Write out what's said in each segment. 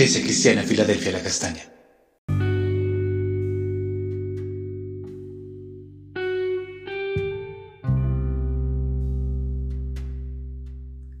Iglesia Cristiana Filadelfia La Castaña.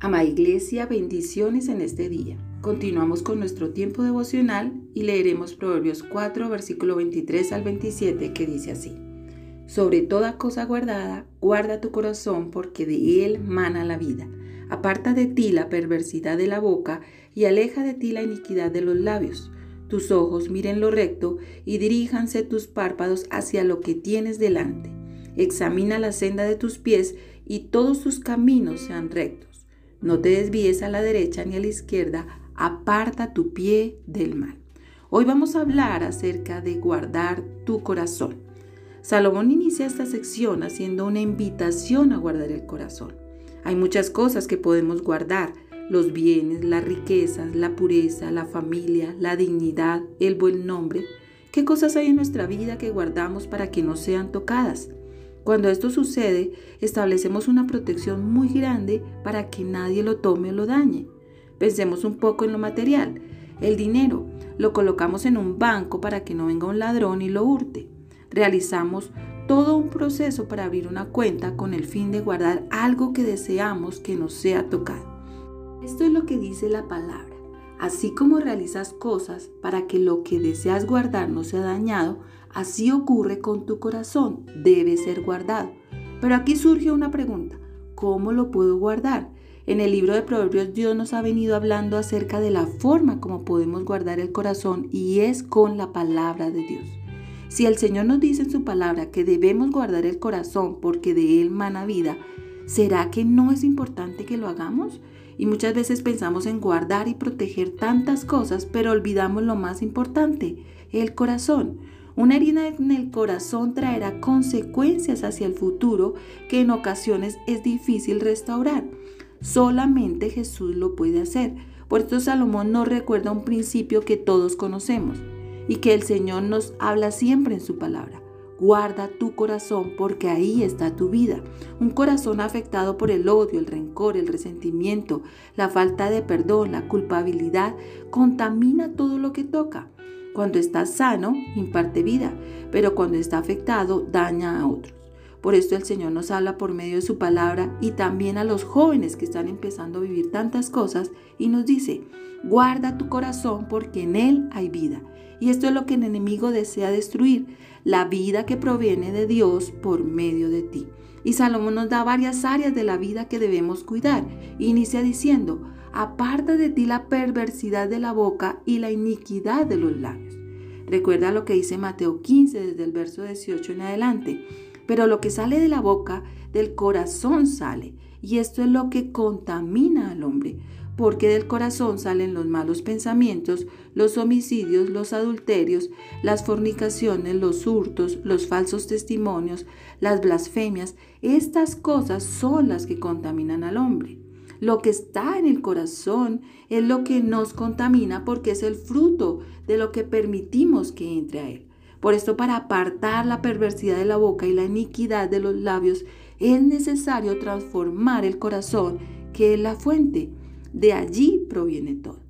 Ama Iglesia, bendiciones en este día. Continuamos con nuestro tiempo devocional y leeremos Proverbios 4, versículo 23 al 27, que dice así. Sobre toda cosa guardada, guarda tu corazón porque de él mana la vida. Aparta de ti la perversidad de la boca y aleja de ti la iniquidad de los labios. Tus ojos miren lo recto y diríjanse tus párpados hacia lo que tienes delante. Examina la senda de tus pies y todos tus caminos sean rectos. No te desvíes a la derecha ni a la izquierda, aparta tu pie del mal. Hoy vamos a hablar acerca de guardar tu corazón. Salomón inicia esta sección haciendo una invitación a guardar el corazón. Hay muchas cosas que podemos guardar, los bienes, las riquezas, la pureza, la familia, la dignidad, el buen nombre. ¿Qué cosas hay en nuestra vida que guardamos para que no sean tocadas? Cuando esto sucede, establecemos una protección muy grande para que nadie lo tome o lo dañe. Pensemos un poco en lo material. El dinero lo colocamos en un banco para que no venga un ladrón y lo hurte. Realizamos todo un proceso para abrir una cuenta con el fin de guardar algo que deseamos que nos sea tocado. Esto es lo que dice la palabra. Así como realizas cosas para que lo que deseas guardar no sea dañado, así ocurre con tu corazón, debe ser guardado. Pero aquí surge una pregunta, ¿cómo lo puedo guardar? En el libro de Proverbios Dios nos ha venido hablando acerca de la forma como podemos guardar el corazón y es con la palabra de Dios. Si el Señor nos dice en su palabra que debemos guardar el corazón porque de él mana vida, ¿será que no es importante que lo hagamos? Y muchas veces pensamos en guardar y proteger tantas cosas, pero olvidamos lo más importante, el corazón. Una herida en el corazón traerá consecuencias hacia el futuro que en ocasiones es difícil restaurar. Solamente Jesús lo puede hacer. Por esto Salomón nos recuerda un principio que todos conocemos y que el Señor nos habla siempre en su palabra. Guarda tu corazón porque ahí está tu vida. Un corazón afectado por el odio, el rencor, el resentimiento, la falta de perdón, la culpabilidad, contamina todo lo que toca. Cuando está sano, imparte vida, pero cuando está afectado, daña a otros. Por esto el Señor nos habla por medio de su palabra y también a los jóvenes que están empezando a vivir tantas cosas y nos dice, guarda tu corazón porque en él hay vida y esto es lo que el enemigo desea destruir, la vida que proviene de Dios por medio de ti. Y Salomón nos da varias áreas de la vida que debemos cuidar. Inicia diciendo, aparta de ti la perversidad de la boca y la iniquidad de los labios. Recuerda lo que dice Mateo 15 desde el verso 18 en adelante. Pero lo que sale de la boca, del corazón sale. Y esto es lo que contamina al hombre porque del corazón salen los malos pensamientos, los homicidios, los adulterios, las fornicaciones, los hurtos, los falsos testimonios, las blasfemias. Estas cosas son las que contaminan al hombre. Lo que está en el corazón es lo que nos contamina porque es el fruto de lo que permitimos que entre a él. Por esto, para apartar la perversidad de la boca y la iniquidad de los labios, es necesario transformar el corazón, que es la fuente. De allí proviene todo.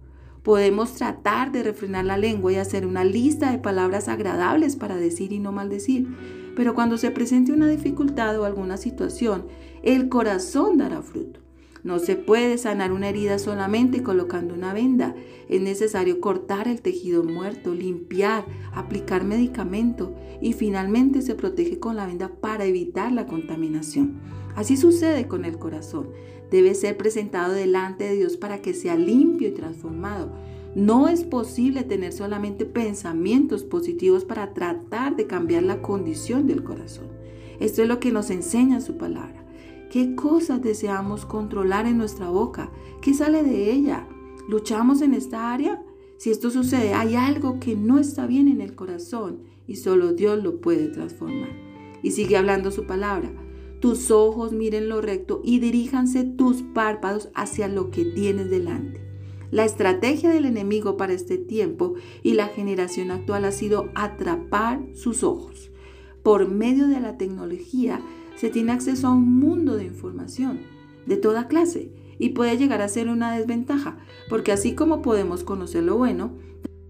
Podemos tratar de refrenar la lengua y hacer una lista de palabras agradables para decir y no maldecir, pero cuando se presente una dificultad o alguna situación, el corazón dará fruto. No se puede sanar una herida solamente colocando una venda. Es necesario cortar el tejido muerto, limpiar, aplicar medicamento y finalmente se protege con la venda para evitar la contaminación. Así sucede con el corazón debe ser presentado delante de Dios para que sea limpio y transformado. No es posible tener solamente pensamientos positivos para tratar de cambiar la condición del corazón. Esto es lo que nos enseña su palabra. ¿Qué cosas deseamos controlar en nuestra boca? ¿Qué sale de ella? ¿Luchamos en esta área? Si esto sucede, hay algo que no está bien en el corazón y solo Dios lo puede transformar. Y sigue hablando su palabra. Tus ojos miren lo recto y diríjanse tus párpados hacia lo que tienes delante. La estrategia del enemigo para este tiempo y la generación actual ha sido atrapar sus ojos. Por medio de la tecnología se tiene acceso a un mundo de información de toda clase y puede llegar a ser una desventaja, porque así como podemos conocer lo bueno,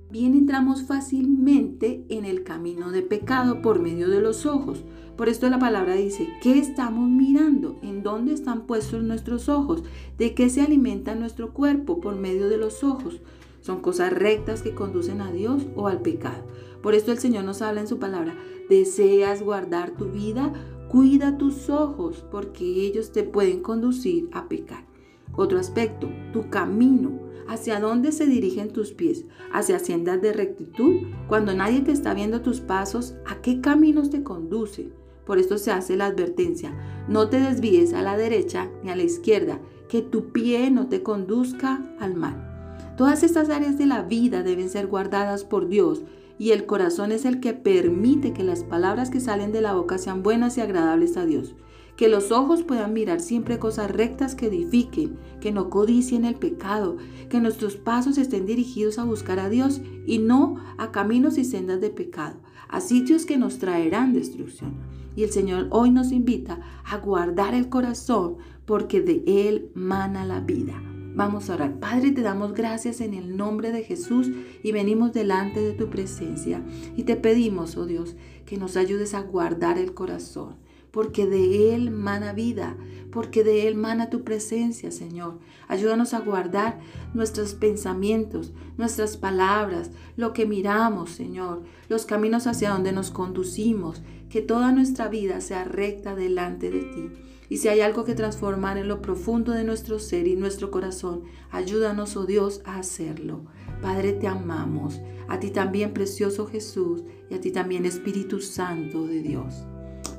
también entramos fácilmente en el camino de pecado por medio de los ojos. Por esto la palabra dice, ¿qué estamos mirando? ¿En dónde están puestos nuestros ojos? ¿De qué se alimenta nuestro cuerpo por medio de los ojos? Son cosas rectas que conducen a Dios o al pecado. Por esto el Señor nos habla en su palabra, ¿deseas guardar tu vida? Cuida tus ojos porque ellos te pueden conducir a pecar. Otro aspecto, tu camino. ¿Hacia dónde se dirigen tus pies? ¿Hacia haciendas de rectitud? Cuando nadie te está viendo tus pasos, ¿a qué caminos te conducen? Por esto se hace la advertencia, no te desvíes a la derecha ni a la izquierda, que tu pie no te conduzca al mal. Todas estas áreas de la vida deben ser guardadas por Dios y el corazón es el que permite que las palabras que salen de la boca sean buenas y agradables a Dios. Que los ojos puedan mirar siempre cosas rectas que edifiquen, que no codicien el pecado, que nuestros pasos estén dirigidos a buscar a Dios y no a caminos y sendas de pecado, a sitios que nos traerán destrucción. Y el Señor hoy nos invita a guardar el corazón porque de Él mana la vida. Vamos a orar. Padre, te damos gracias en el nombre de Jesús y venimos delante de tu presencia. Y te pedimos, oh Dios, que nos ayudes a guardar el corazón, porque de Él mana vida, porque de Él mana tu presencia, Señor. Ayúdanos a guardar nuestros pensamientos, nuestras palabras, lo que miramos, Señor, los caminos hacia donde nos conducimos, que toda nuestra vida sea recta delante de ti. Y si hay algo que transformar en lo profundo de nuestro ser y nuestro corazón, ayúdanos, oh Dios, a hacerlo. Padre, te amamos. A ti también, precioso Jesús, y a ti también, Espíritu Santo de Dios.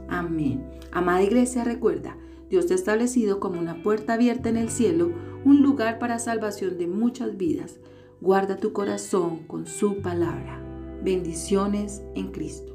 Amén. Amada iglesia, recuerda, Dios te ha establecido como una puerta abierta en el cielo, un lugar para salvación de muchas vidas. Guarda tu corazón con su palabra. Bendiciones en Cristo.